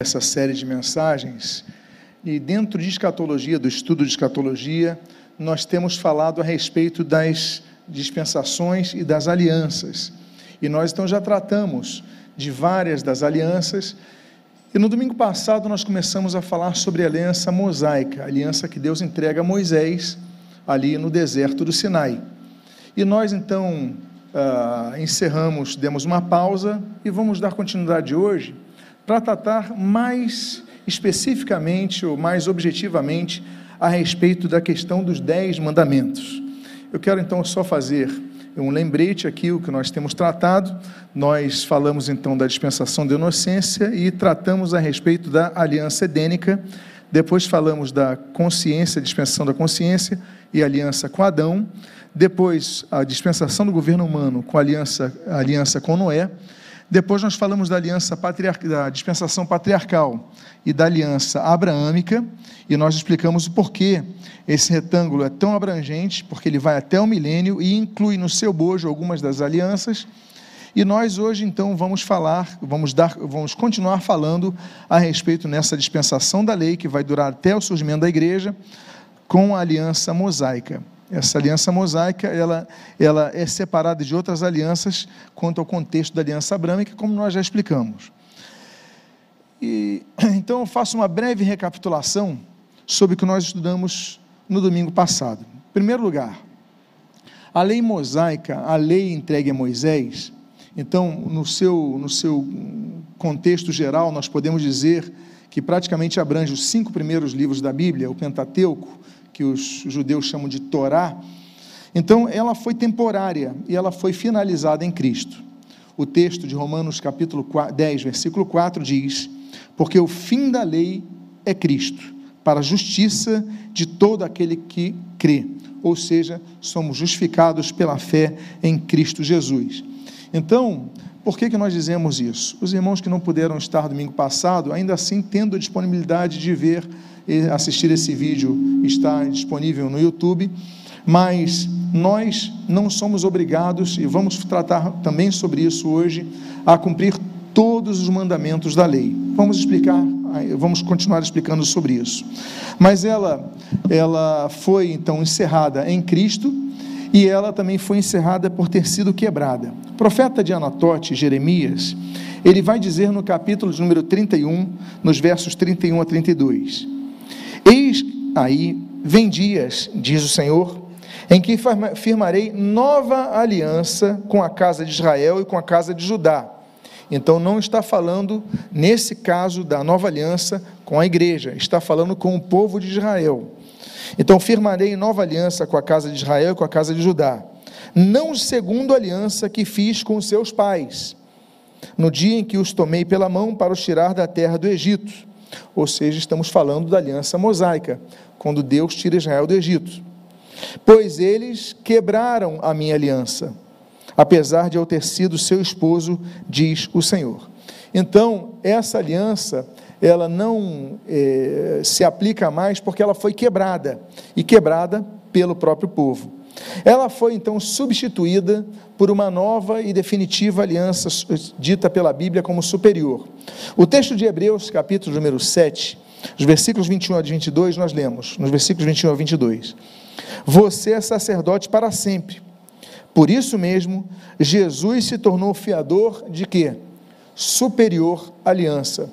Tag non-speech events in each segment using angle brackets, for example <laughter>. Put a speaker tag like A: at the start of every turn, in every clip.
A: essa série de mensagens. E dentro de escatologia, do estudo de escatologia, nós temos falado a respeito das dispensações e das alianças. E nós então já tratamos de várias das alianças. E no domingo passado nós começamos a falar sobre a aliança mosaica, a aliança que Deus entrega a Moisés ali no deserto do Sinai. E nós então uh, encerramos, demos uma pausa e vamos dar continuidade hoje para tratar mais especificamente ou mais objetivamente a respeito da questão dos dez mandamentos. Eu quero então só fazer um lembrete aqui, o que nós temos tratado. Nós falamos então da dispensação da inocência e tratamos a respeito da aliança edênica. Depois falamos da consciência, dispensação da consciência e aliança com Adão. Depois, a dispensação do governo humano com a aliança, a aliança com Noé. Depois nós falamos da aliança da dispensação patriarcal e da aliança abraâmica, e nós explicamos o porquê esse retângulo é tão abrangente, porque ele vai até o milênio e inclui no seu bojo algumas das alianças. E nós hoje então vamos falar, vamos dar, vamos continuar falando a respeito nessa dispensação da lei que vai durar até o surgimento da igreja com a aliança mosaica. Essa aliança mosaica, ela, ela é separada de outras alianças quanto ao contexto da aliança abrâmica, como nós já explicamos. E, <clears throat> então, eu faço uma breve recapitulação sobre o que nós estudamos no domingo passado. Em primeiro lugar, a lei mosaica, a lei entregue a Moisés, então, no seu, no seu contexto geral, nós podemos dizer que praticamente abrange os cinco primeiros livros da Bíblia, o Pentateuco, que os judeus chamam de Torá. Então, ela foi temporária e ela foi finalizada em Cristo. O texto de Romanos capítulo 10, versículo 4 diz: Porque o fim da lei é Cristo, para a justiça de todo aquele que crê. Ou seja, somos justificados pela fé em Cristo Jesus. Então, por que, que nós dizemos isso? Os irmãos que não puderam estar domingo passado, ainda assim tendo a disponibilidade de ver assistir esse vídeo está disponível no YouTube, mas nós não somos obrigados, e vamos tratar também sobre isso hoje, a cumprir todos os mandamentos da lei. Vamos explicar, vamos continuar explicando sobre isso. Mas ela, ela foi então encerrada em Cristo e ela também foi encerrada por ter sido quebrada. O profeta de Anatote, Jeremias, ele vai dizer no capítulo de número 31, nos versos 31 a 32: Eis aí, vem dias, diz o Senhor, em que firmarei nova aliança com a casa de Israel e com a casa de Judá. Então, não está falando, nesse caso, da nova aliança com a igreja, está falando com o povo de Israel. Então, firmarei nova aliança com a casa de Israel e com a casa de Judá, não segundo a aliança que fiz com seus pais, no dia em que os tomei pela mão para os tirar da terra do Egito ou seja, estamos falando da aliança mosaica, quando Deus tira Israel do Egito. Pois eles quebraram a minha aliança, apesar de eu ter sido seu esposo, diz o Senhor. Então, essa aliança, ela não é, se aplica mais porque ela foi quebrada, e quebrada pelo próprio povo. Ela foi então substituída por uma nova e definitiva aliança dita pela Bíblia como superior. O texto de Hebreus, capítulo número 7, os versículos 21 a 22, nós lemos, nos versículos 21 a 22. Você é sacerdote para sempre. Por isso mesmo, Jesus se tornou fiador de quê? Superior aliança.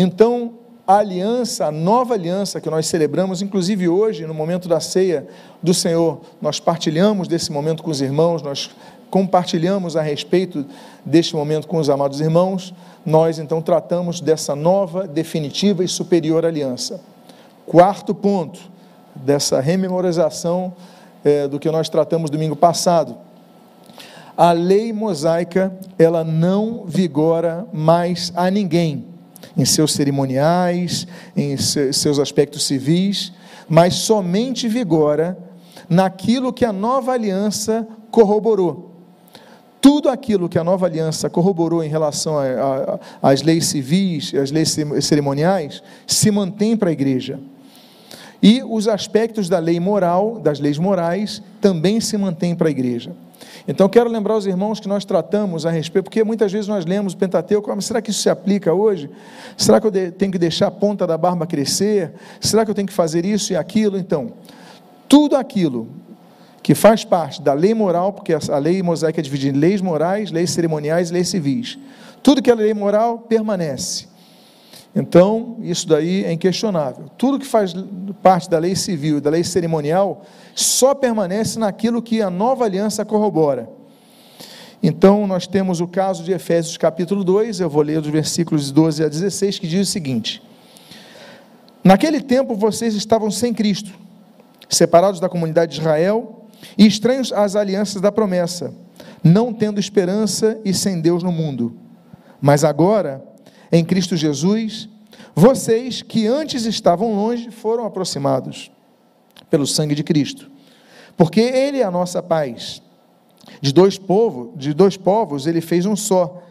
A: Então, a aliança, a nova aliança que nós celebramos, inclusive hoje, no momento da ceia do Senhor, nós partilhamos desse momento com os irmãos, nós compartilhamos a respeito deste momento com os amados irmãos, nós então tratamos dessa nova, definitiva e superior aliança. Quarto ponto dessa rememorização é, do que nós tratamos domingo passado. A lei mosaica, ela não vigora mais a ninguém em seus cerimoniais, em seus aspectos civis, mas somente vigora naquilo que a nova aliança corroborou. Tudo aquilo que a nova aliança corroborou em relação às leis civis, às leis cerimoniais, se mantém para a igreja. E os aspectos da lei moral, das leis morais, também se mantêm para a igreja. Então, quero lembrar os irmãos que nós tratamos a respeito, porque muitas vezes nós lemos o Pentateuco, mas será que isso se aplica hoje? Será que eu tenho que deixar a ponta da barba crescer? Será que eu tenho que fazer isso e aquilo? Então, tudo aquilo que faz parte da lei moral, porque a lei mosaica é dividida em leis morais, leis cerimoniais e leis civis. Tudo que é lei moral permanece. Então, isso daí é inquestionável. Tudo que faz parte da lei civil e da lei cerimonial só permanece naquilo que a nova aliança corrobora. Então, nós temos o caso de Efésios capítulo 2, eu vou ler dos versículos 12 a 16, que diz o seguinte: Naquele tempo vocês estavam sem Cristo, separados da comunidade de Israel e estranhos às alianças da promessa, não tendo esperança e sem Deus no mundo. Mas agora, em Cristo Jesus, vocês que antes estavam longe foram aproximados pelo sangue de Cristo, porque Ele é a nossa paz. De dois povos, de dois povos ele fez um só,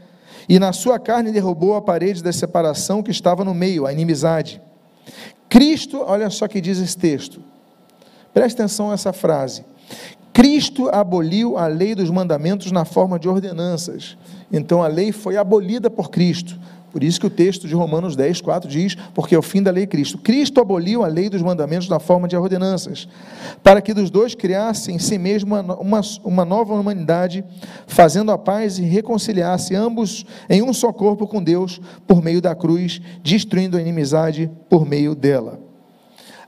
A: e na sua carne derrubou a parede da separação que estava no meio, a inimizade. Cristo, olha só que diz esse texto. Preste atenção a essa frase. Cristo aboliu a lei dos mandamentos na forma de ordenanças. Então a lei foi abolida por Cristo. Por isso que o texto de Romanos 10, 4 diz: porque é o fim da lei Cristo. Cristo aboliu a lei dos mandamentos na forma de ordenanças, para que dos dois criasse em si mesmo uma, uma nova humanidade, fazendo a paz e reconciliasse ambos em um só corpo com Deus por meio da cruz, destruindo a inimizade por meio dela.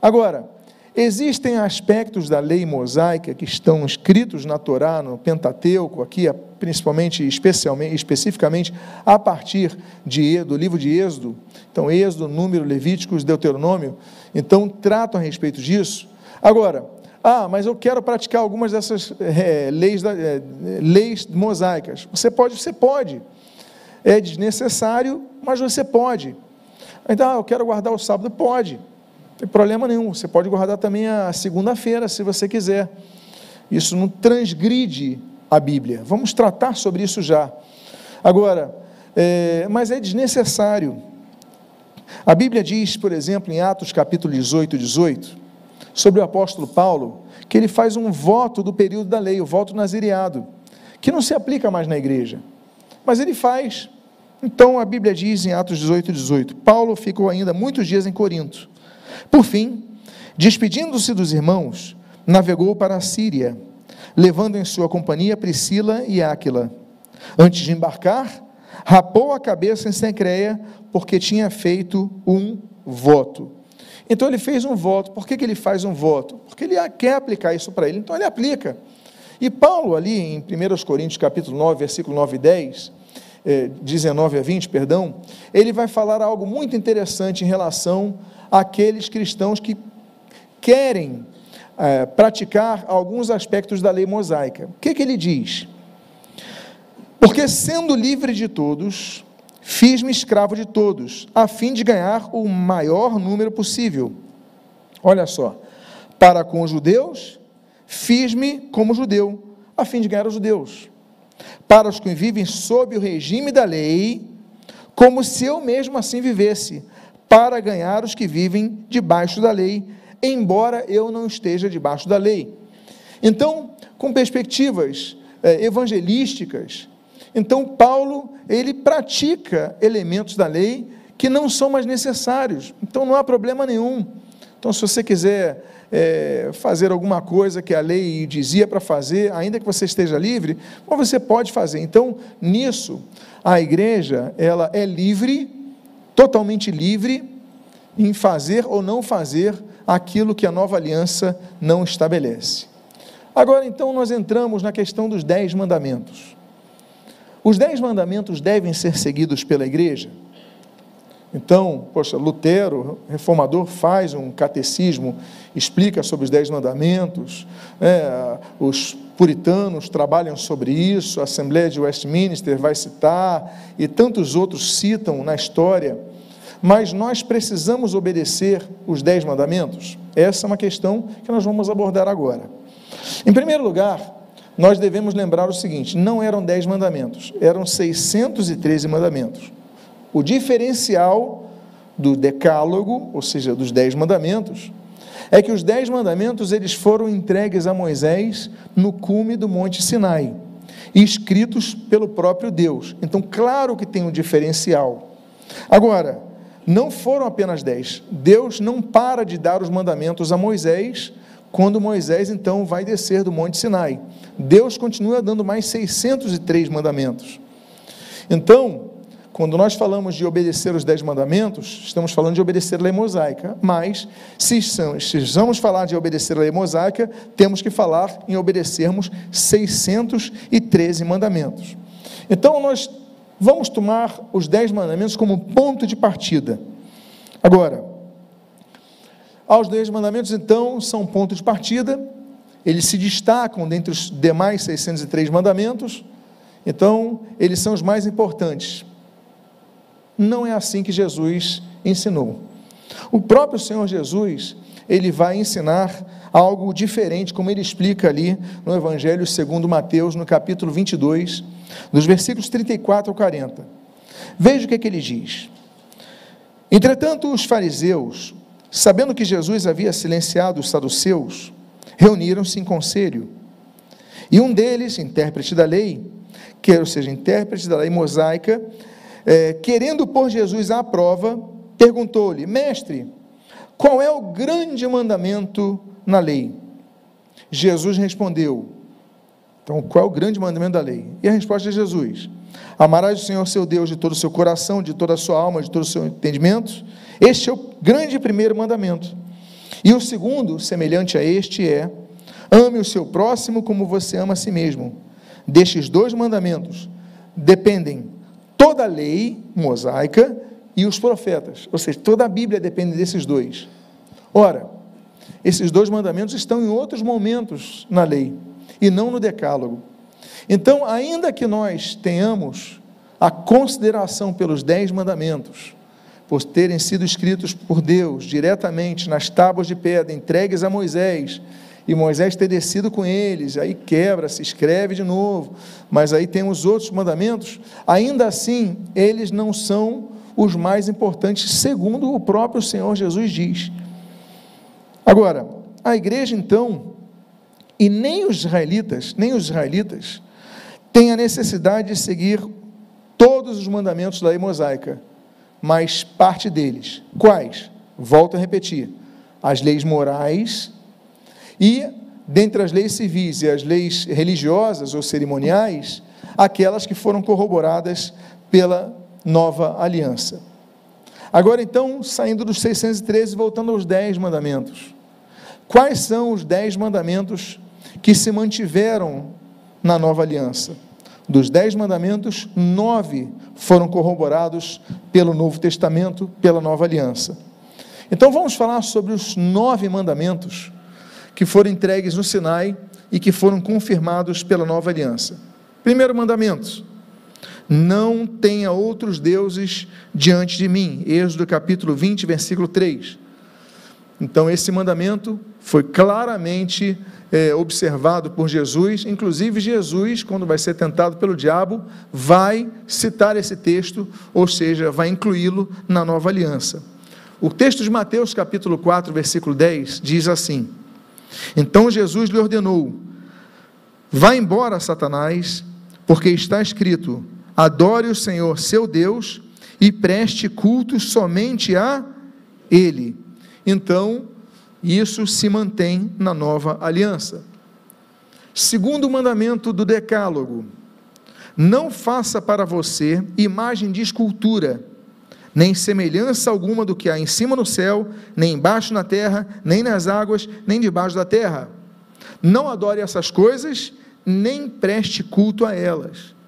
A: Agora, Existem aspectos da lei mosaica que estão escritos na Torá, no Pentateuco, aqui principalmente, especialmente, especificamente a partir de, do livro de Êxodo. Então, Êxodo, Número, Levíticos, Deuteronômio. Então, tratam a respeito disso. Agora, ah, mas eu quero praticar algumas dessas é, leis, é, leis mosaicas. Você pode, você pode. É desnecessário, mas você pode. Então, ah, eu quero guardar o sábado. Pode tem problema nenhum. Você pode guardar também a segunda-feira, se você quiser. Isso não transgride a Bíblia. Vamos tratar sobre isso já. Agora, é, mas é desnecessário. A Bíblia diz, por exemplo, em Atos capítulo 18, 18, sobre o apóstolo Paulo, que ele faz um voto do período da lei, o voto nazireado, que não se aplica mais na igreja. Mas ele faz. Então a Bíblia diz em Atos 18, 18: Paulo ficou ainda muitos dias em Corinto por fim, despedindo-se dos irmãos, navegou para a Síria, levando em sua companhia Priscila e Áquila. Antes de embarcar, rapou a cabeça em Sencreia, porque tinha feito um voto. Então ele fez um voto. Por que, que ele faz um voto? Porque ele quer aplicar isso para ele, então ele aplica. E Paulo, ali em 1 Coríntios capítulo 9, versículo 9 e 10, 19 a 20, perdão, ele vai falar algo muito interessante em relação àqueles cristãos que querem é, praticar alguns aspectos da lei mosaica. O que, que ele diz? Porque sendo livre de todos, fiz-me escravo de todos, a fim de ganhar o maior número possível. Olha só, para com os judeus, fiz-me como judeu, a fim de ganhar os judeus para os que vivem sob o regime da lei, como se eu mesmo assim vivesse, para ganhar os que vivem debaixo da lei, embora eu não esteja debaixo da lei. Então, com perspectivas eh, evangelísticas, então Paulo ele pratica elementos da lei que não são mais necessários. Então não há problema nenhum. Então, se você quiser é, fazer alguma coisa que a lei dizia para fazer, ainda que você esteja livre, mas você pode fazer. Então, nisso, a igreja ela é livre, totalmente livre, em fazer ou não fazer aquilo que a nova aliança não estabelece. Agora, então, nós entramos na questão dos dez mandamentos. Os dez mandamentos devem ser seguidos pela igreja? Então, poxa, Lutero, reformador, faz um catecismo, explica sobre os Dez Mandamentos, é, os puritanos trabalham sobre isso, a Assembleia de Westminster vai citar, e tantos outros citam na história. Mas nós precisamos obedecer os Dez Mandamentos? Essa é uma questão que nós vamos abordar agora. Em primeiro lugar, nós devemos lembrar o seguinte: não eram dez mandamentos, eram 613 mandamentos. O diferencial do decálogo, ou seja, dos dez mandamentos, é que os dez mandamentos eles foram entregues a Moisés no cume do Monte Sinai, escritos pelo próprio Deus. Então, claro que tem um diferencial. Agora, não foram apenas dez. Deus não para de dar os mandamentos a Moisés quando Moisés então vai descer do Monte Sinai. Deus continua dando mais 603 mandamentos. Então, quando nós falamos de obedecer os dez mandamentos, estamos falando de obedecer a lei mosaica. Mas, se, vamos falar de obedecer a lei mosaica, temos que falar em obedecermos 613 mandamentos. Então, nós vamos tomar os dez mandamentos como ponto de partida. Agora, aos dez mandamentos, então, são ponto de partida, eles se destacam dentre os demais 603 mandamentos, então, eles são os mais importantes. Não é assim que Jesus ensinou. O próprio Senhor Jesus, ele vai ensinar algo diferente, como ele explica ali no Evangelho segundo Mateus, no capítulo 22, dos versículos 34 ao 40. Veja o que, é que ele diz. Entretanto, os fariseus, Sabendo que Jesus havia silenciado os saduceus, reuniram-se em conselho. E um deles, intérprete da lei, que, ou seja, intérprete da lei mosaica, é, querendo pôr Jesus à prova, perguntou-lhe: Mestre, qual é o grande mandamento na lei? Jesus respondeu: Então, qual é o grande mandamento da lei? E a resposta de Jesus: Amarás o Senhor seu Deus de todo o seu coração, de toda a sua alma, de todo o seu entendimento. Este é o grande primeiro mandamento. E o segundo, semelhante a este, é: ame o seu próximo como você ama a si mesmo. Destes dois mandamentos dependem toda a lei mosaica e os profetas, ou seja, toda a Bíblia depende desses dois. Ora, esses dois mandamentos estão em outros momentos na lei e não no Decálogo. Então, ainda que nós tenhamos a consideração pelos dez mandamentos, por terem sido escritos por Deus diretamente nas tábuas de pedra entregues a Moisés, e Moisés ter descido com eles, aí quebra, se escreve de novo, mas aí tem os outros mandamentos, ainda assim, eles não são os mais importantes, segundo o próprio Senhor Jesus diz. Agora, a igreja então, e nem os israelitas, nem os israelitas, têm a necessidade de seguir todos os mandamentos da lei mosaica, mas parte deles. Quais? Volto a repetir: as leis morais e, dentre as leis civis e as leis religiosas ou cerimoniais, aquelas que foram corroboradas pela nova aliança. Agora, então, saindo dos 613, voltando aos 10 mandamentos. Quais são os 10 mandamentos que se mantiveram na nova aliança? Dos dez mandamentos, nove foram corroborados pelo Novo Testamento, pela nova aliança. Então vamos falar sobre os nove mandamentos que foram entregues no Sinai e que foram confirmados pela nova aliança. Primeiro mandamento: não tenha outros deuses diante de mim. Êxodo capítulo 20, versículo 3. Então, esse mandamento foi claramente é, observado por Jesus, inclusive Jesus, quando vai ser tentado pelo diabo, vai citar esse texto, ou seja, vai incluí-lo na nova aliança. O texto de Mateus, capítulo 4, versículo 10, diz assim: Então Jesus lhe ordenou: Vá embora, Satanás, porque está escrito: Adore o Senhor, seu Deus, e preste culto somente a Ele. Então, isso se mantém na nova aliança. Segundo mandamento do Decálogo: não faça para você imagem de escultura, nem semelhança alguma do que há em cima no céu, nem embaixo na terra, nem nas águas, nem debaixo da terra. Não adore essas coisas, nem preste culto a elas.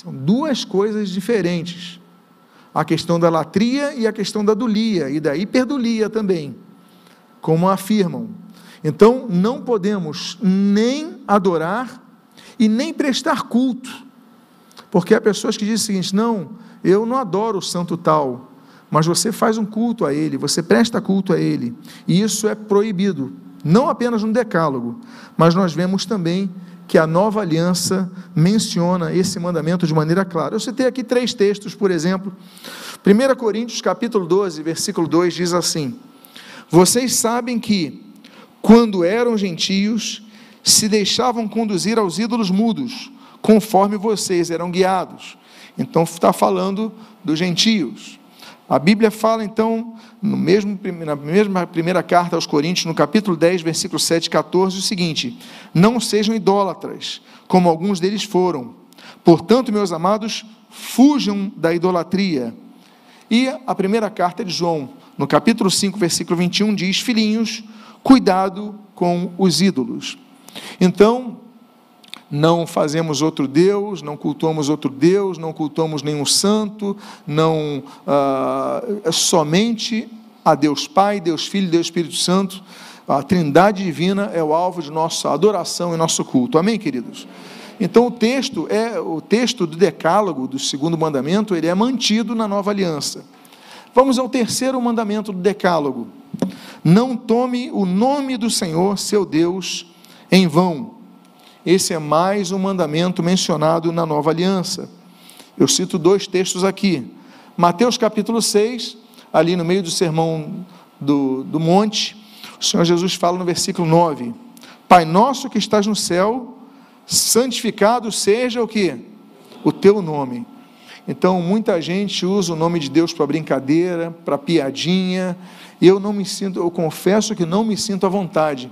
A: São duas coisas diferentes. A questão da latria e a questão da dulia, e da hiperdulia também como afirmam. Então, não podemos nem adorar e nem prestar culto, porque há pessoas que dizem o seguinte: não, eu não adoro o santo tal, mas você faz um culto a ele, você presta culto a ele, e isso é proibido, não apenas no Decálogo, mas nós vemos também que a nova aliança menciona esse mandamento de maneira clara. Eu citei aqui três textos, por exemplo. 1 Coríntios capítulo 12, versículo 2 diz assim: Vocês sabem que, quando eram gentios, se deixavam conduzir aos ídolos mudos, conforme vocês eram guiados. Então está falando dos gentios. A Bíblia fala então, no mesmo, na mesma primeira carta aos Coríntios, no capítulo 10, versículo 7 e 14, o seguinte: Não sejam idólatras, como alguns deles foram. Portanto, meus amados, fujam da idolatria. E a primeira carta de João, no capítulo 5, versículo 21, diz: Filhinhos, cuidado com os ídolos. Então, não fazemos outro Deus, não cultuamos outro Deus, não cultuamos nenhum santo, não ah, somente a Deus Pai, Deus Filho, Deus Espírito Santo. A Trindade divina é o alvo de nossa adoração e nosso culto. Amém, queridos. Então o texto é o texto do decálogo do segundo mandamento, ele é mantido na nova aliança. Vamos ao terceiro mandamento do decálogo. Não tome o nome do Senhor, seu Deus, em vão esse é mais um mandamento mencionado na nova aliança. Eu cito dois textos aqui. Mateus capítulo 6, ali no meio do sermão do, do monte, o Senhor Jesus fala no versículo 9: Pai nosso que estás no céu, santificado seja o que? O teu nome. Então, muita gente usa o nome de Deus para brincadeira, para piadinha, e eu não me sinto, eu confesso que não me sinto à vontade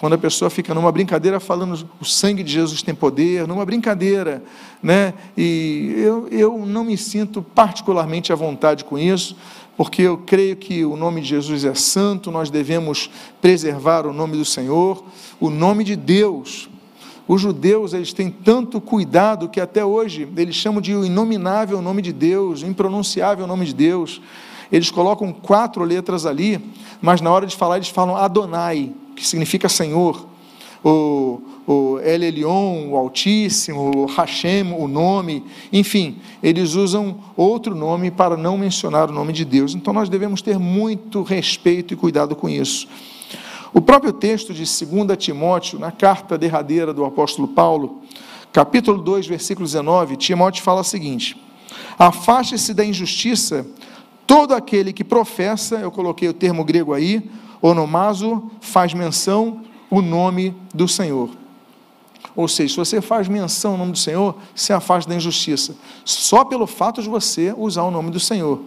A: quando a pessoa fica numa brincadeira falando o sangue de Jesus tem poder, numa brincadeira, né? E eu, eu não me sinto particularmente à vontade com isso, porque eu creio que o nome de Jesus é santo, nós devemos preservar o nome do Senhor, o nome de Deus. Os judeus, eles têm tanto cuidado que até hoje eles chamam de o inominável nome de Deus, o impronunciável nome de Deus. Eles colocam quatro letras ali, mas na hora de falar eles falam Adonai, que significa Senhor, o, o El Elyon, o Altíssimo, o Hashem, o nome, enfim, eles usam outro nome para não mencionar o nome de Deus. Então nós devemos ter muito respeito e cuidado com isso. O próprio texto de 2 Timóteo, na carta derradeira do apóstolo Paulo, capítulo 2, versículo 19, Timóteo fala o seguinte: Afaste-se da injustiça todo aquele que professa, eu coloquei o termo grego aí, Onomazo faz menção o nome do Senhor. Ou seja, se você faz menção ao nome do Senhor, se afasta da injustiça. Só pelo fato de você usar o nome do Senhor.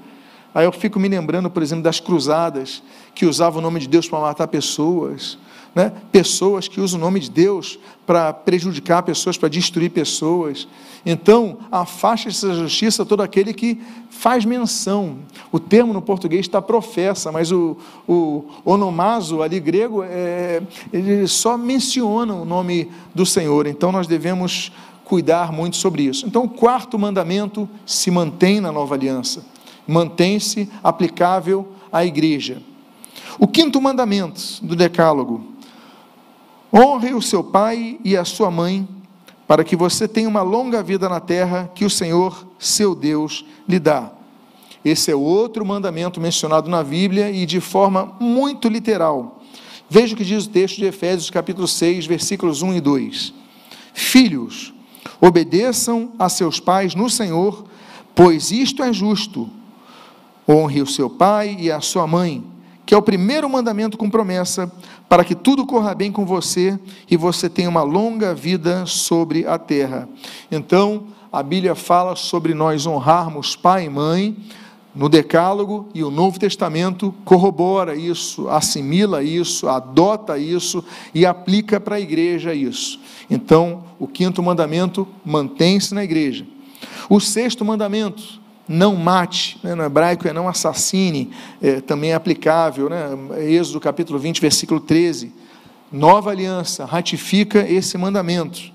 A: Aí eu fico me lembrando, por exemplo, das cruzadas, que usavam o nome de Deus para matar pessoas né? pessoas que usam o nome de Deus para prejudicar pessoas, para destruir pessoas. Então, afaste-se da justiça todo aquele que faz menção. O termo no português está professa, mas o, o onomazo ali grego, é, ele só menciona o nome do Senhor. Então, nós devemos cuidar muito sobre isso. Então, o quarto mandamento se mantém na nova aliança, mantém-se aplicável à igreja. O quinto mandamento do Decálogo Honre o seu pai e a sua mãe, para que você tenha uma longa vida na terra que o Senhor, seu Deus, lhe dá. Esse é outro mandamento mencionado na Bíblia e de forma muito literal. Veja o que diz o texto de Efésios, capítulo 6, versículos 1 e 2. Filhos, obedeçam a seus pais no Senhor, pois isto é justo. Honre o seu pai e a sua mãe que é o primeiro mandamento com promessa, para que tudo corra bem com você e você tenha uma longa vida sobre a terra. Então, a Bíblia fala sobre nós honrarmos pai e mãe no Decálogo e o Novo Testamento corrobora isso, assimila isso, adota isso e aplica para a igreja isso. Então, o quinto mandamento mantém-se na igreja. O sexto mandamento, não mate, né, no hebraico é não assassine, é, também é aplicável, né, Êxodo capítulo 20, versículo 13. Nova aliança ratifica esse mandamento.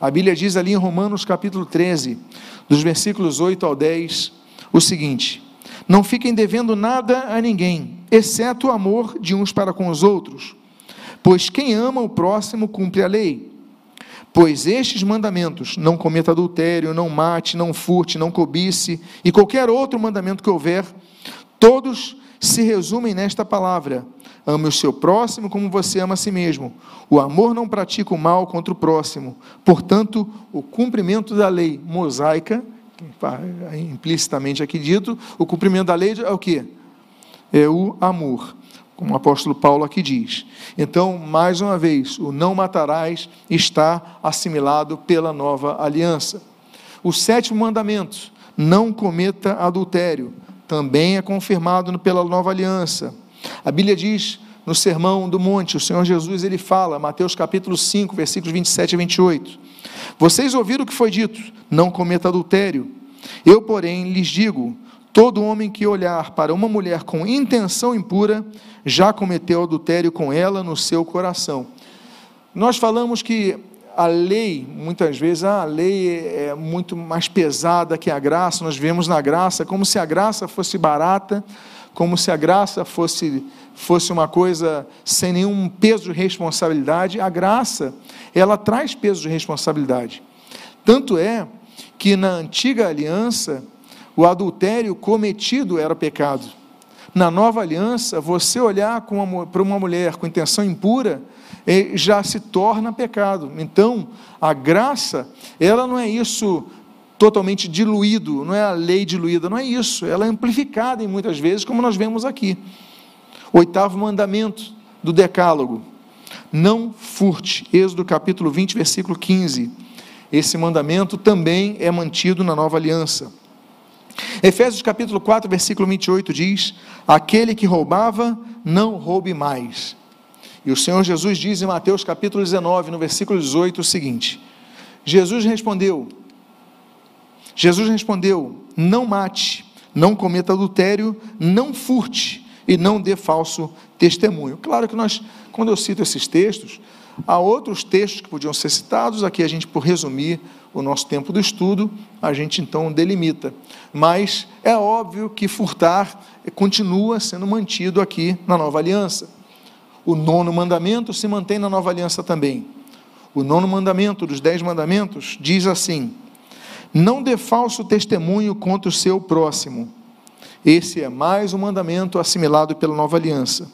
A: A Bíblia diz ali em Romanos capítulo 13, dos versículos 8 ao 10, o seguinte: Não fiquem devendo nada a ninguém, exceto o amor de uns para com os outros, pois quem ama o próximo cumpre a lei. Pois estes mandamentos, não cometa adultério, não mate, não furte, não cobice, e qualquer outro mandamento que houver, todos se resumem nesta palavra: ame o seu próximo como você ama a si mesmo. O amor não pratica o mal contra o próximo. Portanto, o cumprimento da lei mosaica, implicitamente aqui dito, o cumprimento da lei é o que? É o amor. Como o apóstolo Paulo aqui diz. Então, mais uma vez, o não matarás está assimilado pela nova aliança. O sétimo mandamento, não cometa adultério, também é confirmado pela nova aliança. A Bíblia diz no Sermão do Monte, o Senhor Jesus ele fala, Mateus capítulo 5, versículos 27 a 28. Vocês ouviram o que foi dito: não cometa adultério. Eu, porém, lhes digo: todo homem que olhar para uma mulher com intenção impura já cometeu adultério com ela no seu coração. Nós falamos que a lei, muitas vezes, ah, a lei é muito mais pesada que a graça, nós vemos na graça como se a graça fosse barata, como se a graça fosse, fosse uma coisa sem nenhum peso de responsabilidade. A graça, ela traz peso de responsabilidade. Tanto é que na antiga aliança, o adultério cometido era pecado. Na nova aliança, você olhar para uma mulher com intenção impura, já se torna pecado. Então, a graça, ela não é isso totalmente diluído, não é a lei diluída, não é isso. Ela é amplificada em muitas vezes, como nós vemos aqui. Oitavo mandamento do Decálogo: não furte. Êxodo capítulo 20, versículo 15. Esse mandamento também é mantido na nova aliança. Efésios capítulo 4, versículo 28 diz: Aquele que roubava, não roube mais. E o Senhor Jesus diz em Mateus capítulo 19, no versículo 18, o seguinte: Jesus respondeu: Jesus respondeu: Não mate, não cometa adultério, não furte e não dê falso testemunho. Claro que nós, quando eu cito esses textos, há outros textos que podiam ser citados, aqui a gente, por resumir o nosso tempo do estudo, a gente então delimita. Mas é óbvio que furtar continua sendo mantido aqui na nova aliança. O nono mandamento se mantém na nova aliança também. O nono mandamento dos dez mandamentos diz assim: Não dê falso testemunho contra o seu próximo. Esse é mais um mandamento assimilado pela nova aliança.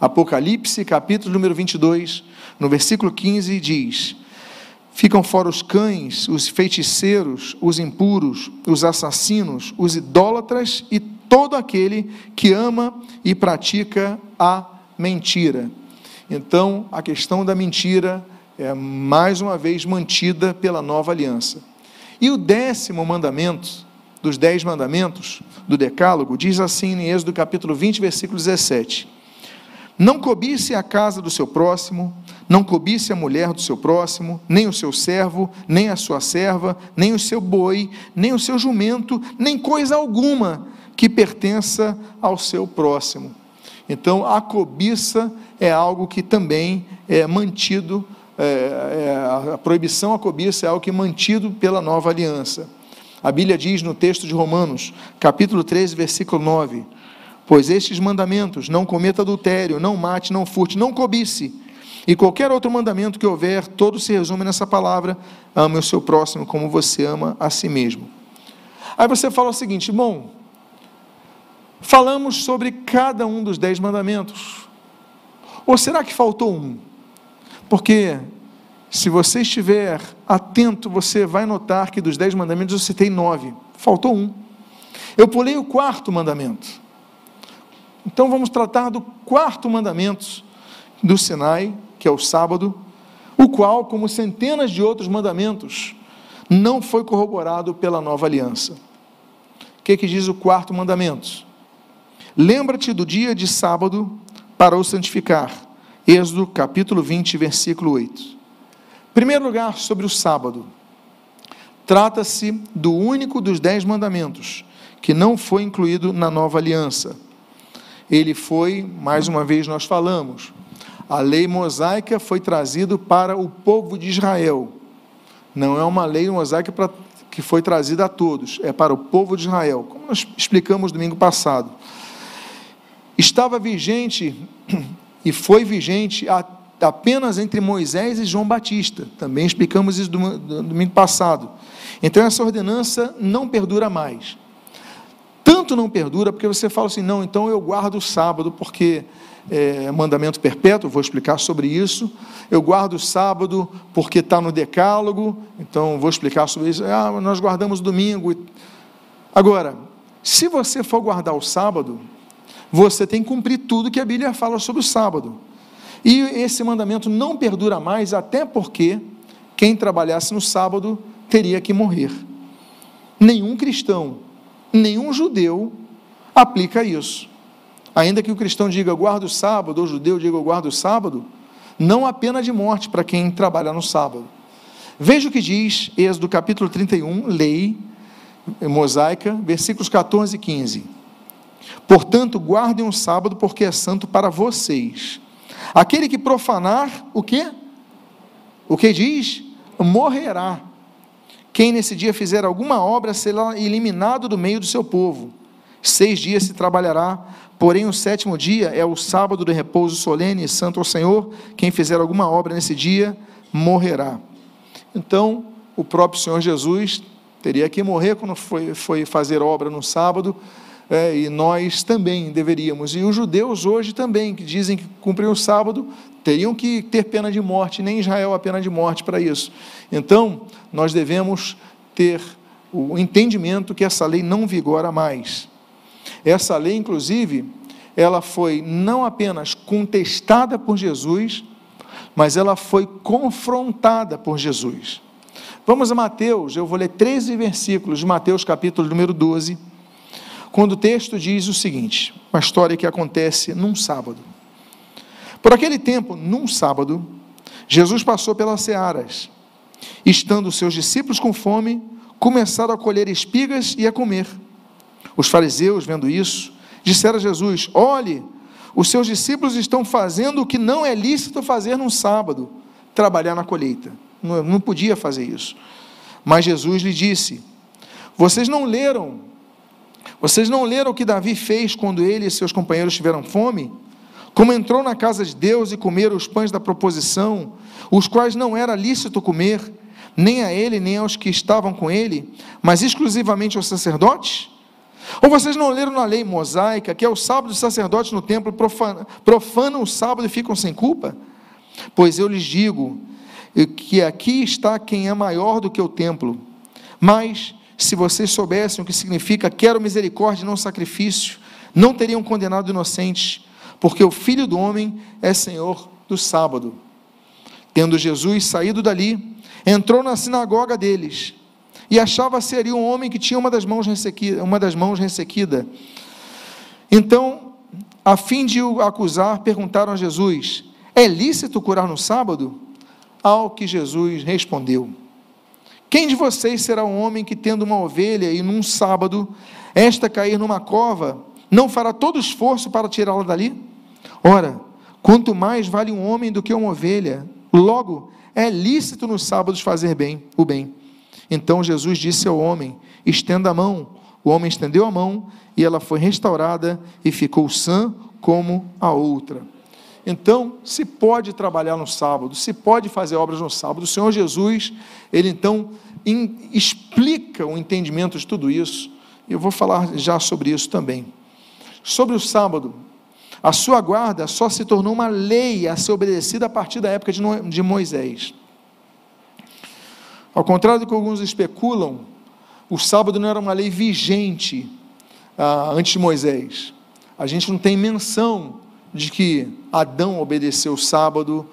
A: Apocalipse, capítulo número 22, no versículo 15, diz: Ficam fora os cães, os feiticeiros, os impuros, os assassinos, os idólatras e todo aquele que ama e pratica a mentira. Então, a questão da mentira é mais uma vez mantida pela nova aliança. E o décimo mandamento, dos dez mandamentos do Decálogo, diz assim em Êxodo capítulo 20, versículo 17: Não cobice a casa do seu próximo, não cobice a mulher do seu próximo, nem o seu servo, nem a sua serva, nem o seu boi, nem o seu jumento, nem coisa alguma que pertença ao seu próximo. Então, a cobiça é algo que também é mantido, é, é, a proibição à cobiça é algo que é mantido pela nova aliança. A Bíblia diz no texto de Romanos, capítulo 13, versículo 9: Pois estes mandamentos, não cometa adultério, não mate, não furte, não cobice, e qualquer outro mandamento que houver, todo se resume nessa palavra: ame o seu próximo como você ama a si mesmo. Aí você fala o seguinte, bom, falamos sobre cada um dos dez mandamentos. Ou será que faltou um? Porque se você estiver atento, você vai notar que dos dez mandamentos eu citei nove. Faltou um. Eu pulei o quarto mandamento. Então vamos tratar do quarto mandamento do Sinai, que é o sábado, o qual, como centenas de outros mandamentos, não foi corroborado pela nova aliança. O que, que diz o quarto mandamento? Lembra-te do dia de sábado para o santificar. Êxodo capítulo 20, versículo 8. Primeiro lugar, sobre o sábado. Trata-se do único dos dez mandamentos que não foi incluído na nova aliança. Ele foi, mais uma vez nós falamos, a lei mosaica foi trazida para o povo de Israel. Não é uma lei mosaica para, que foi trazida a todos, é para o povo de Israel, como nós explicamos domingo passado estava vigente <clears throat> e foi vigente apenas entre Moisés e João Batista. Também explicamos isso domingo passado. Então essa ordenança não perdura mais. Tanto não perdura porque você fala assim, não, então eu guardo o sábado porque é mandamento perpétuo, vou explicar sobre isso. Eu guardo o sábado porque está no decálogo, então vou explicar sobre isso. Ah, nós guardamos domingo. Agora, se você for guardar o sábado, você tem que cumprir tudo que a Bíblia fala sobre o sábado. E esse mandamento não perdura mais, até porque quem trabalhasse no sábado teria que morrer. Nenhum cristão, nenhum judeu aplica isso. Ainda que o cristão diga guarda o sábado, ou o judeu diga guarda o sábado, não há pena de morte para quem trabalha no sábado. Veja o que diz Êxodo capítulo 31, lei mosaica, versículos 14 e 15. Portanto, guardem o sábado, porque é santo para vocês. Aquele que profanar, o que? O que diz? Morrerá. Quem nesse dia fizer alguma obra será eliminado do meio do seu povo. Seis dias se trabalhará, porém o sétimo dia é o sábado de repouso solene e santo ao Senhor. Quem fizer alguma obra nesse dia morrerá. Então, o próprio Senhor Jesus teria que morrer quando foi, foi fazer obra no sábado, é, e nós também deveríamos. E os judeus hoje também, que dizem que cumprem o sábado, teriam que ter pena de morte, nem Israel a pena de morte para isso. Então, nós devemos ter o entendimento que essa lei não vigora mais. Essa lei, inclusive, ela foi não apenas contestada por Jesus, mas ela foi confrontada por Jesus. Vamos a Mateus, eu vou ler 13 versículos de Mateus, capítulo número 12, quando o texto diz o seguinte: uma história que acontece num sábado. Por aquele tempo, num sábado, Jesus passou pelas searas. Estando seus discípulos com fome, começaram a colher espigas e a comer. Os fariseus, vendo isso, disseram a Jesus: Olhe, os seus discípulos estão fazendo o que não é lícito fazer num sábado, trabalhar na colheita. Não, não podia fazer isso. Mas Jesus lhe disse: Vocês não leram, vocês não leram o que Davi fez quando ele e seus companheiros tiveram fome? Como entrou na casa de Deus e comeram os pães da proposição, os quais não era lícito comer, nem a ele, nem aos que estavam com ele, mas exclusivamente aos sacerdotes? Ou vocês não leram na lei mosaica que é o sábado os sacerdotes no templo profanam, o sábado e ficam sem culpa? Pois eu lhes digo que aqui está quem é maior do que o templo. Mas, se vocês soubessem o que significa quero misericórdia e não sacrifício, não teriam condenado inocentes, porque o Filho do Homem é Senhor do sábado. Tendo Jesus saído dali, entrou na sinagoga deles e achava ser um homem que tinha uma das mãos ressequida, uma das mãos ressequida. Então, a fim de o acusar, perguntaram a Jesus: É lícito curar no sábado? Ao que Jesus respondeu: Quem de vocês será um homem que, tendo uma ovelha e num sábado, esta cair numa cova, não fará todo esforço para tirá-la dali? Ora, quanto mais vale um homem do que uma ovelha, logo é lícito nos sábados fazer bem, o bem. Então Jesus disse ao homem: Estenda a mão. O homem estendeu a mão e ela foi restaurada e ficou sã como a outra. Então, se pode trabalhar no sábado, se pode fazer obras no sábado. O Senhor Jesus, ele então in, explica o entendimento de tudo isso. Eu vou falar já sobre isso também. Sobre o sábado, a sua guarda só se tornou uma lei a ser obedecida a partir da época de Moisés. Ao contrário do que alguns especulam, o sábado não era uma lei vigente ah, antes de Moisés. A gente não tem menção de que Adão obedeceu o sábado,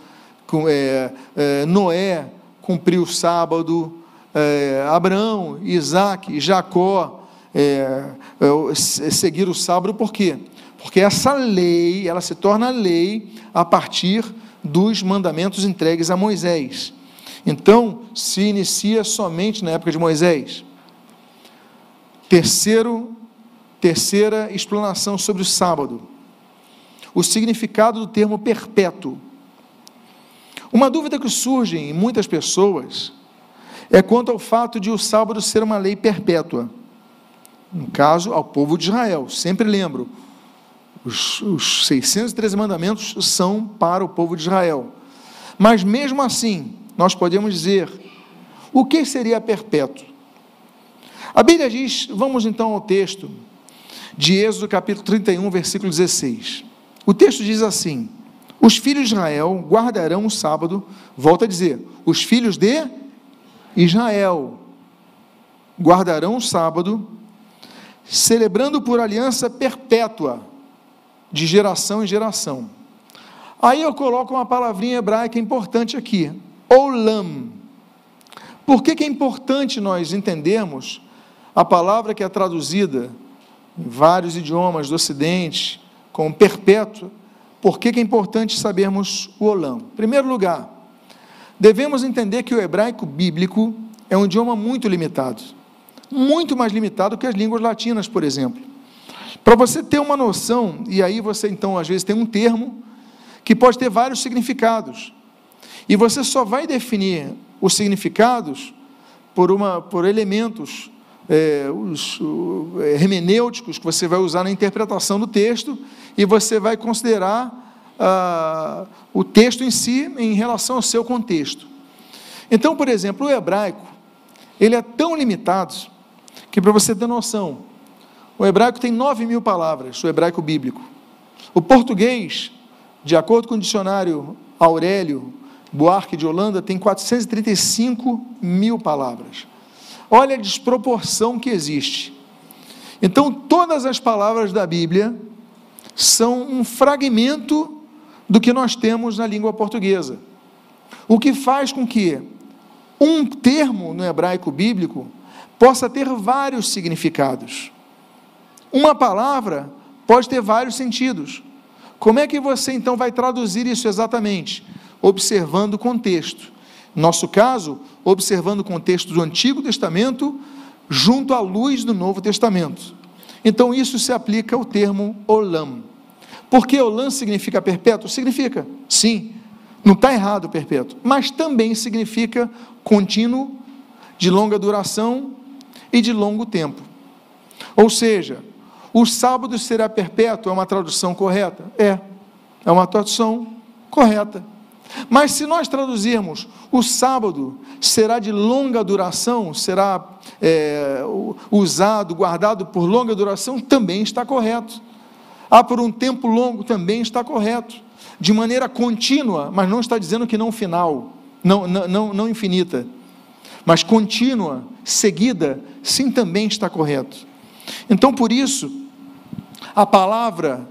A: é, é, Noé cumpriu o sábado, é, Abraão, Isaac, Jacó é, seguiram o sábado, por quê? Porque essa lei, ela se torna lei a partir dos mandamentos entregues a Moisés. Então, se inicia somente na época de Moisés. Terceiro, terceira explanação sobre o sábado. O significado do termo perpétuo. Uma dúvida que surge em muitas pessoas é quanto ao fato de o sábado ser uma lei perpétua. No caso, ao povo de Israel. Sempre lembro, os, os 613 mandamentos são para o povo de Israel. Mas mesmo assim, nós podemos dizer: o que seria perpétuo? A Bíblia diz, vamos então ao texto de Êxodo capítulo 31, versículo 16. O texto diz assim: Os filhos de Israel guardarão o sábado, volta a dizer, os filhos de Israel guardarão o sábado, celebrando por aliança perpétua. De geração em geração. Aí eu coloco uma palavrinha hebraica importante aqui, olam. Por que, que é importante nós entendermos a palavra que é traduzida em vários idiomas do Ocidente como perpétua? Por que, que é importante sabermos o olam? Em primeiro lugar, devemos entender que o hebraico bíblico é um idioma muito limitado, muito mais limitado que as línguas latinas, por exemplo. Para você ter uma noção, e aí você então às vezes tem um termo que pode ter vários significados. E você só vai definir os significados por, uma, por elementos é, os, o, é, hermenêuticos que você vai usar na interpretação do texto e você vai considerar ah, o texto em si em relação ao seu contexto. Então, por exemplo, o hebraico, ele é tão limitado que, para você ter noção, o hebraico tem 9 mil palavras, o hebraico bíblico. O português de acordo com o dicionário Aurélio Buarque de Holanda, tem 435 mil palavras. Olha a desproporção que existe. Então, todas as palavras da Bíblia são um fragmento do que nós temos na língua portuguesa. O que faz com que um termo no hebraico bíblico possa ter vários significados. Uma palavra pode ter vários sentidos. Como é que você então vai traduzir isso exatamente? Observando o contexto. Nosso caso, observando o contexto do Antigo Testamento junto à luz do Novo Testamento. Então isso se aplica ao termo olam. Por que olam significa perpétuo? Significa, sim, não está errado perpétuo, mas também significa contínuo, de longa duração e de longo tempo. Ou seja, o sábado será perpétuo é uma tradução correta? É, é uma tradução correta. Mas se nós traduzirmos o sábado será de longa duração, será é, usado, guardado por longa duração, também está correto. Ah, por um tempo longo também está correto. De maneira contínua, mas não está dizendo que não final, não, não, não, não infinita. Mas contínua, seguida, sim, também está correto. Então, por isso, a palavra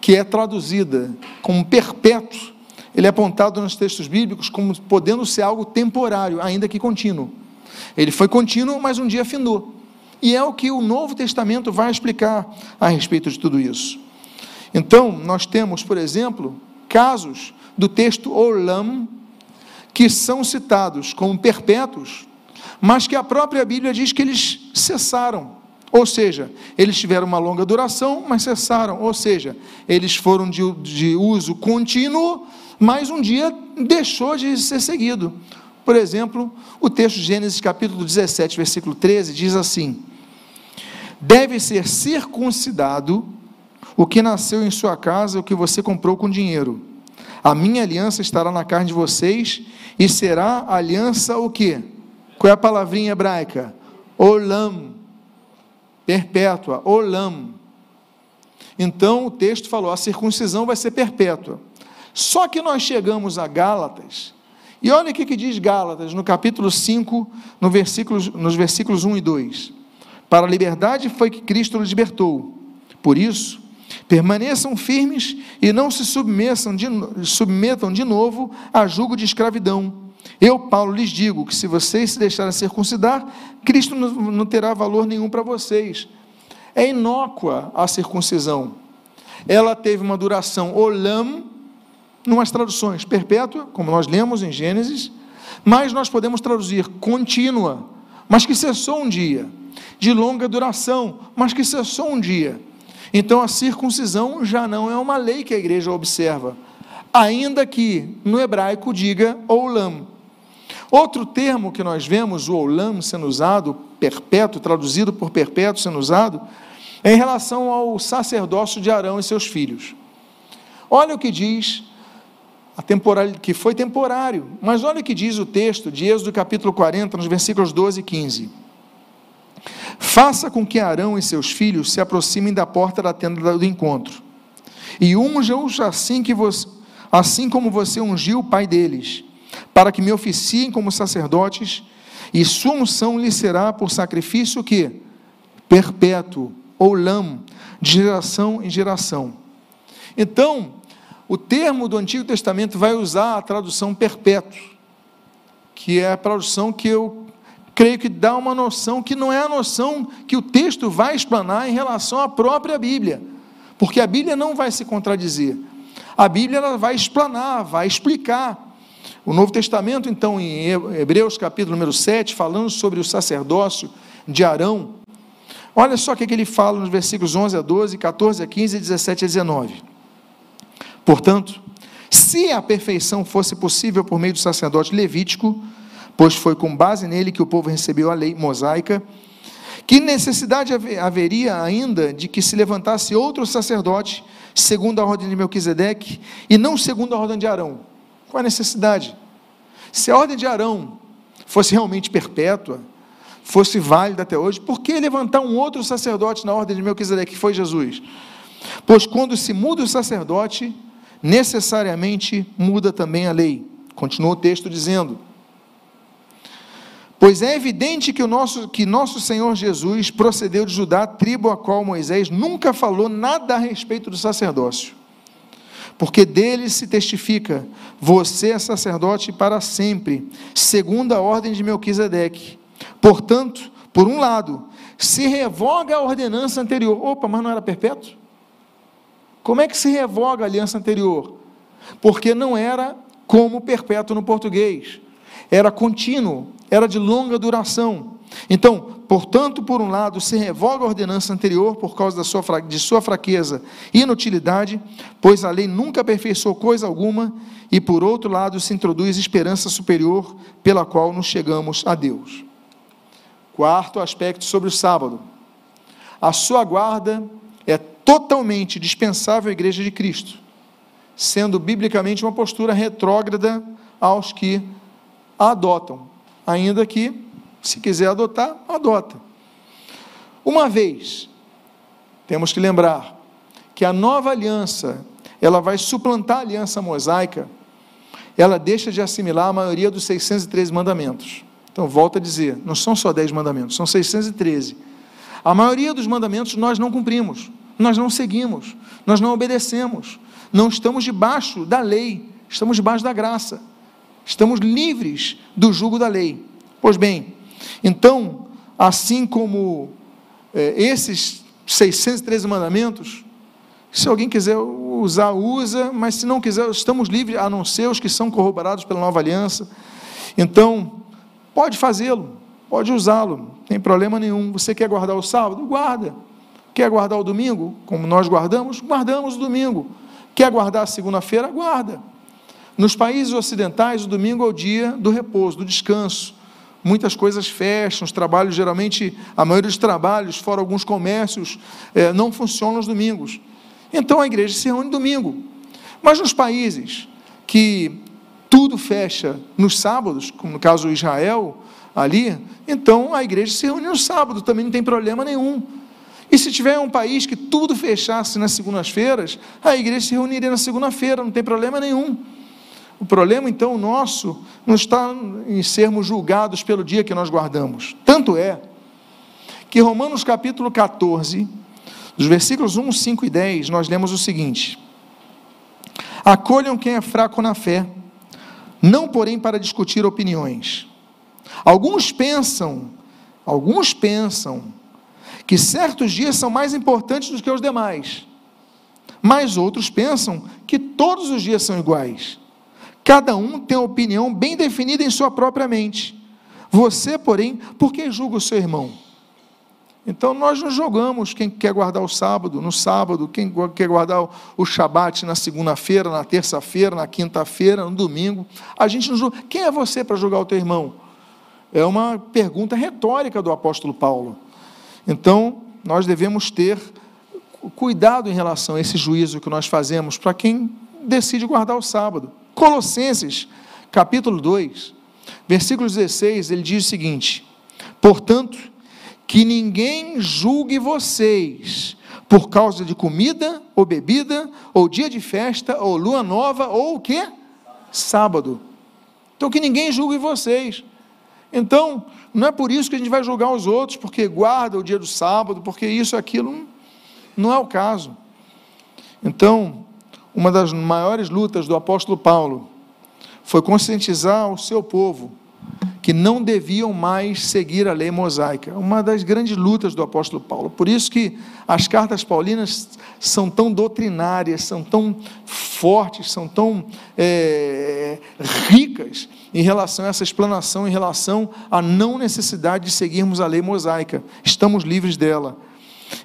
A: que é traduzida como perpétuo, ele é apontado nos textos bíblicos como podendo ser algo temporário, ainda que contínuo. Ele foi contínuo, mas um dia findou. E é o que o Novo Testamento vai explicar a respeito de tudo isso. Então, nós temos, por exemplo, casos do texto Olam, que são citados como perpétuos, mas que a própria Bíblia diz que eles cessaram. Ou seja, eles tiveram uma longa duração, mas cessaram. Ou seja, eles foram de, de uso contínuo, mas um dia deixou de ser seguido. Por exemplo, o texto de Gênesis capítulo 17, versículo 13, diz assim: Deve ser circuncidado o que nasceu em sua casa, o que você comprou com dinheiro. A minha aliança estará na carne de vocês, e será aliança o quê? Qual é a palavrinha hebraica? Olam perpétua, olam. Então o texto falou: a circuncisão vai ser perpétua. Só que nós chegamos a Gálatas, e olha o que, que diz Gálatas, no capítulo 5, no nos versículos 1 e 2. Para a liberdade foi que Cristo libertou. Por isso, permaneçam firmes e não se submetam de, submetam de novo a julgo de escravidão eu, Paulo, lhes digo que se vocês se deixarem circuncidar, Cristo não terá valor nenhum para vocês. É inócua a circuncisão. Ela teve uma duração olam, numas traduções perpétua, como nós lemos em Gênesis, mas nós podemos traduzir contínua, mas que cessou um dia, de longa duração, mas que cessou um dia. Então a circuncisão já não é uma lei que a igreja observa, ainda que no hebraico diga olam. Outro termo que nós vemos, o olam sendo usado, perpétuo, traduzido por perpétuo sendo usado, é em relação ao sacerdócio de Arão e seus filhos. Olha o que diz, que foi temporário, mas olha o que diz o texto de Êxodo capítulo 40, nos versículos 12 e 15. Faça com que Arão e seus filhos se aproximem da porta da tenda do encontro, e unja-os assim, que você, assim como você ungiu o pai deles para que me oficiem como sacerdotes, e sua unção lhe será por sacrifício que perpétuo ou lam, de geração em geração. Então, o termo do Antigo Testamento vai usar a tradução perpétuo, que é a tradução que eu creio que dá uma noção que não é a noção que o texto vai explanar em relação à própria Bíblia, porque a Bíblia não vai se contradizer. A Bíblia ela vai explanar, vai explicar. O Novo Testamento, então, em Hebreus capítulo número 7, falando sobre o sacerdócio de Arão, olha só o que ele fala nos versículos 11 a 12, 14 a 15, 17 a 19. Portanto, se a perfeição fosse possível por meio do sacerdote levítico, pois foi com base nele que o povo recebeu a lei mosaica, que necessidade haveria ainda de que se levantasse outro sacerdote, segundo a ordem de Melquisedeque, e não segundo a ordem de Arão? Qual a necessidade? Se a ordem de Arão fosse realmente perpétua, fosse válida até hoje, por que levantar um outro sacerdote na ordem de Melquisedeque, que foi Jesus? Pois quando se muda o sacerdote, necessariamente muda também a lei. Continua o texto dizendo: Pois é evidente que, o nosso, que nosso Senhor Jesus procedeu de Judá, tribo a qual Moisés nunca falou nada a respeito do sacerdócio porque dele se testifica: você é sacerdote para sempre, segundo a ordem de Melquisedeque. Portanto, por um lado, se revoga a ordenança anterior. Opa, mas não era perpétuo? Como é que se revoga a aliança anterior? Porque não era como perpétuo no português. Era contínuo, era de longa duração. Então, portanto, por um lado, se revoga a ordenança anterior por causa da sua, de sua fraqueza e inutilidade, pois a lei nunca aperfeiçoou coisa alguma, e por outro lado, se introduz esperança superior pela qual nos chegamos a Deus. Quarto aspecto sobre o sábado. A sua guarda é totalmente dispensável à Igreja de Cristo, sendo biblicamente uma postura retrógrada aos que a adotam, ainda que se quiser adotar, adota. Uma vez, temos que lembrar que a nova aliança, ela vai suplantar a aliança mosaica, ela deixa de assimilar a maioria dos 613 mandamentos. Então, volto a dizer, não são só 10 mandamentos, são 613. A maioria dos mandamentos nós não cumprimos, nós não seguimos, nós não obedecemos, não estamos debaixo da lei, estamos debaixo da graça, estamos livres do jugo da lei. Pois bem, então, assim como é, esses 613 mandamentos, se alguém quiser usar, usa, mas se não quiser, estamos livres, a não ser os que são corroborados pela nova aliança. Então, pode fazê-lo, pode usá-lo, tem problema nenhum. Você quer guardar o sábado? Guarda. Quer guardar o domingo, como nós guardamos? Guardamos o domingo. Quer guardar a segunda-feira? Guarda. Nos países ocidentais, o domingo é o dia do repouso, do descanso muitas coisas fecham, os trabalhos, geralmente, a maioria dos trabalhos, fora alguns comércios, é, não funcionam nos domingos. Então a igreja se reúne domingo. Mas nos países que tudo fecha nos sábados, como no caso Israel, ali, então a igreja se reúne no sábado, também não tem problema nenhum. E se tiver um país que tudo fechasse nas segundas-feiras, a igreja se reuniria na segunda-feira, não tem problema nenhum. O problema, então, nosso não está em sermos julgados pelo dia que nós guardamos. Tanto é que Romanos capítulo 14, dos versículos 1, 5 e 10, nós lemos o seguinte: Acolham quem é fraco na fé, não porém para discutir opiniões. Alguns pensam, alguns pensam que certos dias são mais importantes do que os demais, mas outros pensam que todos os dias são iguais. Cada um tem uma opinião bem definida em sua própria mente. Você, porém, por que julga o seu irmão? Então nós não julgamos quem quer guardar o sábado no sábado, quem quer guardar o Shabat na segunda-feira, na terça-feira, na quinta-feira, no domingo. A gente não julga. Quem é você para julgar o teu irmão? É uma pergunta retórica do apóstolo Paulo. Então nós devemos ter cuidado em relação a esse juízo que nós fazemos para quem decide guardar o sábado. Colossenses, capítulo 2, versículo 16, ele diz o seguinte: Portanto, que ninguém julgue vocês por causa de comida, ou bebida, ou dia de festa, ou lua nova, ou o que? Sábado. Então, que ninguém julgue vocês. Então, não é por isso que a gente vai julgar os outros, porque guarda o dia do sábado, porque isso, aquilo, não é o caso. Então, uma das maiores lutas do apóstolo Paulo foi conscientizar o seu povo que não deviam mais seguir a lei mosaica. Uma das grandes lutas do apóstolo Paulo. Por isso que as cartas paulinas são tão doutrinárias, são tão fortes, são tão é, ricas em relação a essa explanação, em relação à não necessidade de seguirmos a lei mosaica. Estamos livres dela.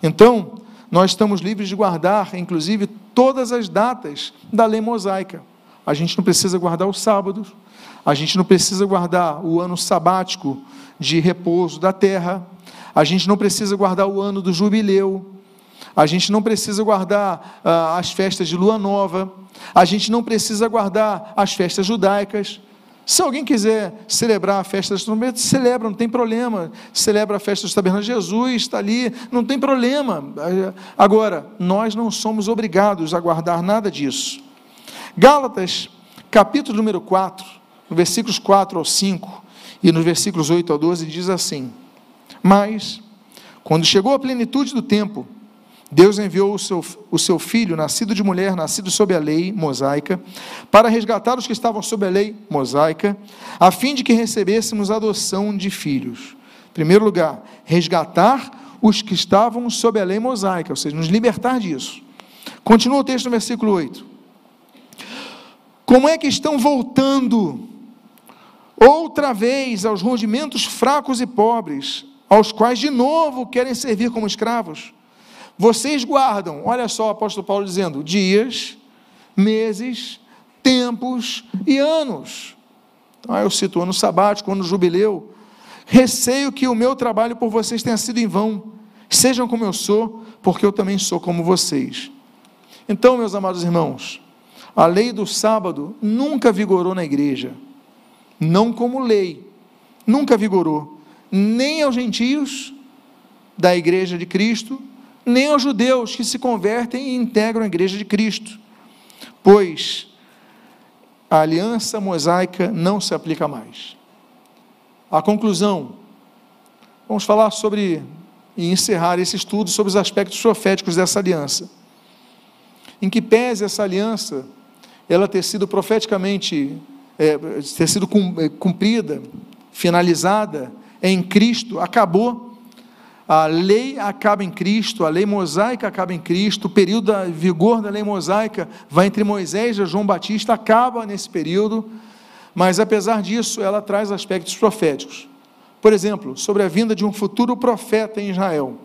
A: Então, nós estamos livres de guardar, inclusive, todas as datas da lei mosaica. A gente não precisa guardar os sábados, a gente não precisa guardar o ano sabático de repouso da terra. A gente não precisa guardar o ano do jubileu. A gente não precisa guardar ah, as festas de lua nova. A gente não precisa guardar as festas judaicas. Se alguém quiser celebrar a festa das trombetas, celebra, não tem problema. Celebra a festa dos tabernáculos. Jesus está ali, não tem problema. Agora, nós não somos obrigados a guardar nada disso. Gálatas, capítulo número 4, no versículos 4 ao 5 e nos versículos 8 ao 12, diz assim: Mas, quando chegou a plenitude do tempo, Deus enviou o seu, o seu filho, nascido de mulher, nascido sob a lei mosaica, para resgatar os que estavam sob a lei mosaica, a fim de que recebêssemos adoção de filhos. Em primeiro lugar, resgatar os que estavam sob a lei mosaica, ou seja, nos libertar disso. Continua o texto no versículo 8. Como é que estão voltando outra vez aos rudimentos fracos e pobres, aos quais de novo querem servir como escravos. Vocês guardam, olha só o apóstolo Paulo dizendo, dias, meses, tempos e anos. Então, eu cito ano sabático, ano jubileu. Receio que o meu trabalho por vocês tenha sido em vão. Sejam como eu sou, porque eu também sou como vocês. Então, meus amados irmãos, a lei do sábado nunca vigorou na igreja não como lei, nunca vigorou, nem aos gentios da igreja de Cristo, nem aos judeus que se convertem e integram a igreja de Cristo, pois a aliança mosaica não se aplica mais. A conclusão, vamos falar sobre e encerrar esse estudo sobre os aspectos proféticos dessa aliança. Em que pese essa aliança ela ter sido profeticamente é, ter sido é, cumprida, finalizada em Cristo, acabou. A lei acaba em Cristo, a lei mosaica acaba em Cristo, o período da vigor da lei mosaica vai entre Moisés e João Batista, acaba nesse período, mas apesar disso, ela traz aspectos proféticos. Por exemplo, sobre a vinda de um futuro profeta em Israel.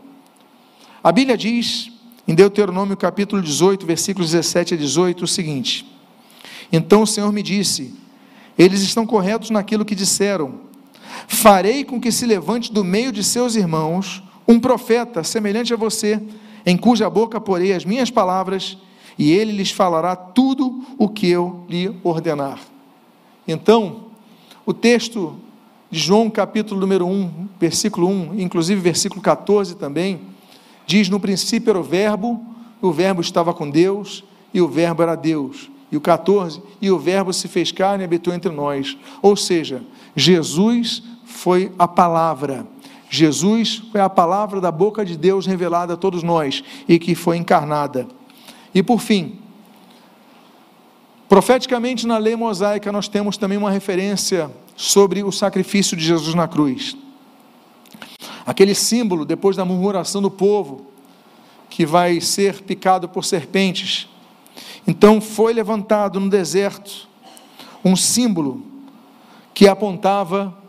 A: A Bíblia diz, em Deuteronômio capítulo 18, versículos 17 a 18, o seguinte: Então o Senhor me disse: eles estão corretos naquilo que disseram. Farei com que se levante do meio de seus irmãos um profeta semelhante a você, em cuja boca porei as minhas palavras, e ele lhes falará tudo o que eu lhe ordenar. Então, o texto de João, capítulo número 1, versículo 1, inclusive versículo 14 também, diz: No princípio era o Verbo, o Verbo estava com Deus, e o Verbo era Deus. E o 14, e o Verbo se fez carne e habitou entre nós. Ou seja, Jesus foi a palavra. Jesus foi a palavra da boca de Deus revelada a todos nós e que foi encarnada. E por fim, profeticamente na lei mosaica nós temos também uma referência sobre o sacrifício de Jesus na cruz. Aquele símbolo, depois da murmuração do povo, que vai ser picado por serpentes, então foi levantado no deserto um símbolo que apontava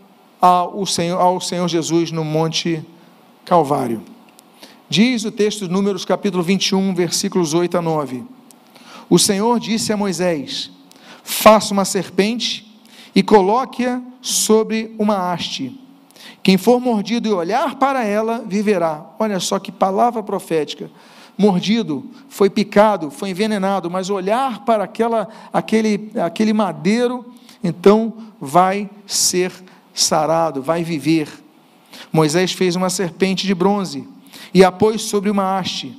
A: ao Senhor, ao Senhor Jesus no Monte Calvário. Diz o texto de Números capítulo 21, versículos 8 a 9. O Senhor disse a Moisés: Faça uma serpente e coloque-a sobre uma haste. Quem for mordido e olhar para ela, viverá. Olha só que palavra profética mordido, foi picado, foi envenenado, mas olhar para aquela, aquele, aquele madeiro, então vai ser sarado, vai viver. Moisés fez uma serpente de bronze e a pôs sobre uma haste.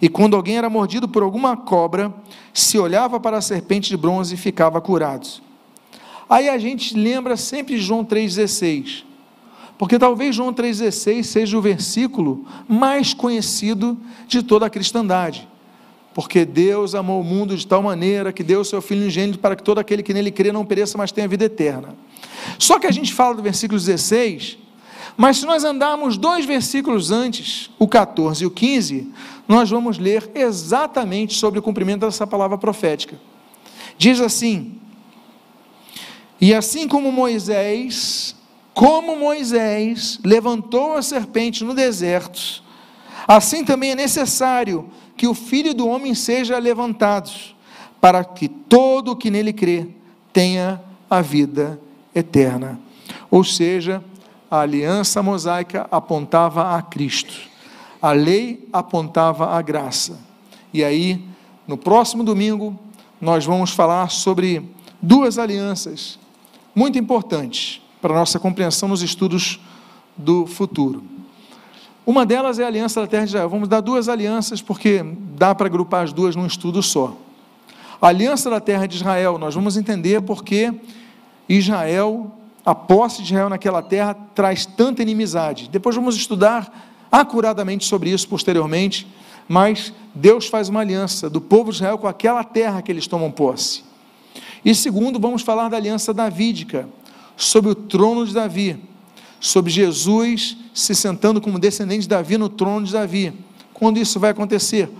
A: E quando alguém era mordido por alguma cobra, se olhava para a serpente de bronze e ficava curado. Aí a gente lembra sempre de João 3,16. Porque talvez João 3,16 seja o versículo mais conhecido de toda a cristandade. porque Deus amou o mundo de tal maneira que deu o seu Filho ingênito para que todo aquele que nele crê não pereça, mas tenha vida eterna. Só que a gente fala do versículo 16, mas se nós andarmos dois versículos antes, o 14 e o 15, nós vamos ler exatamente sobre o cumprimento dessa palavra profética. Diz assim: E assim como Moisés, como Moisés levantou a serpente no deserto, assim também é necessário que o Filho do Homem seja levantado, para que todo o que nele crê tenha a vida eterna. Ou seja, a aliança mosaica apontava a Cristo, a lei apontava a graça. E aí, no próximo domingo, nós vamos falar sobre duas alianças muito importantes para a nossa compreensão nos estudos do futuro. Uma delas é a aliança da terra de Israel. Vamos dar duas alianças, porque dá para agrupar as duas num estudo só. A aliança da terra de Israel, nós vamos entender porque Israel, a posse de Israel naquela terra, traz tanta inimizade. Depois vamos estudar acuradamente sobre isso posteriormente, mas Deus faz uma aliança do povo de Israel com aquela terra que eles tomam posse. E segundo, vamos falar da aliança davídica, sobre o trono de Davi sobre Jesus se sentando como descendente de Davi no trono de Davi. Quando isso vai acontecer?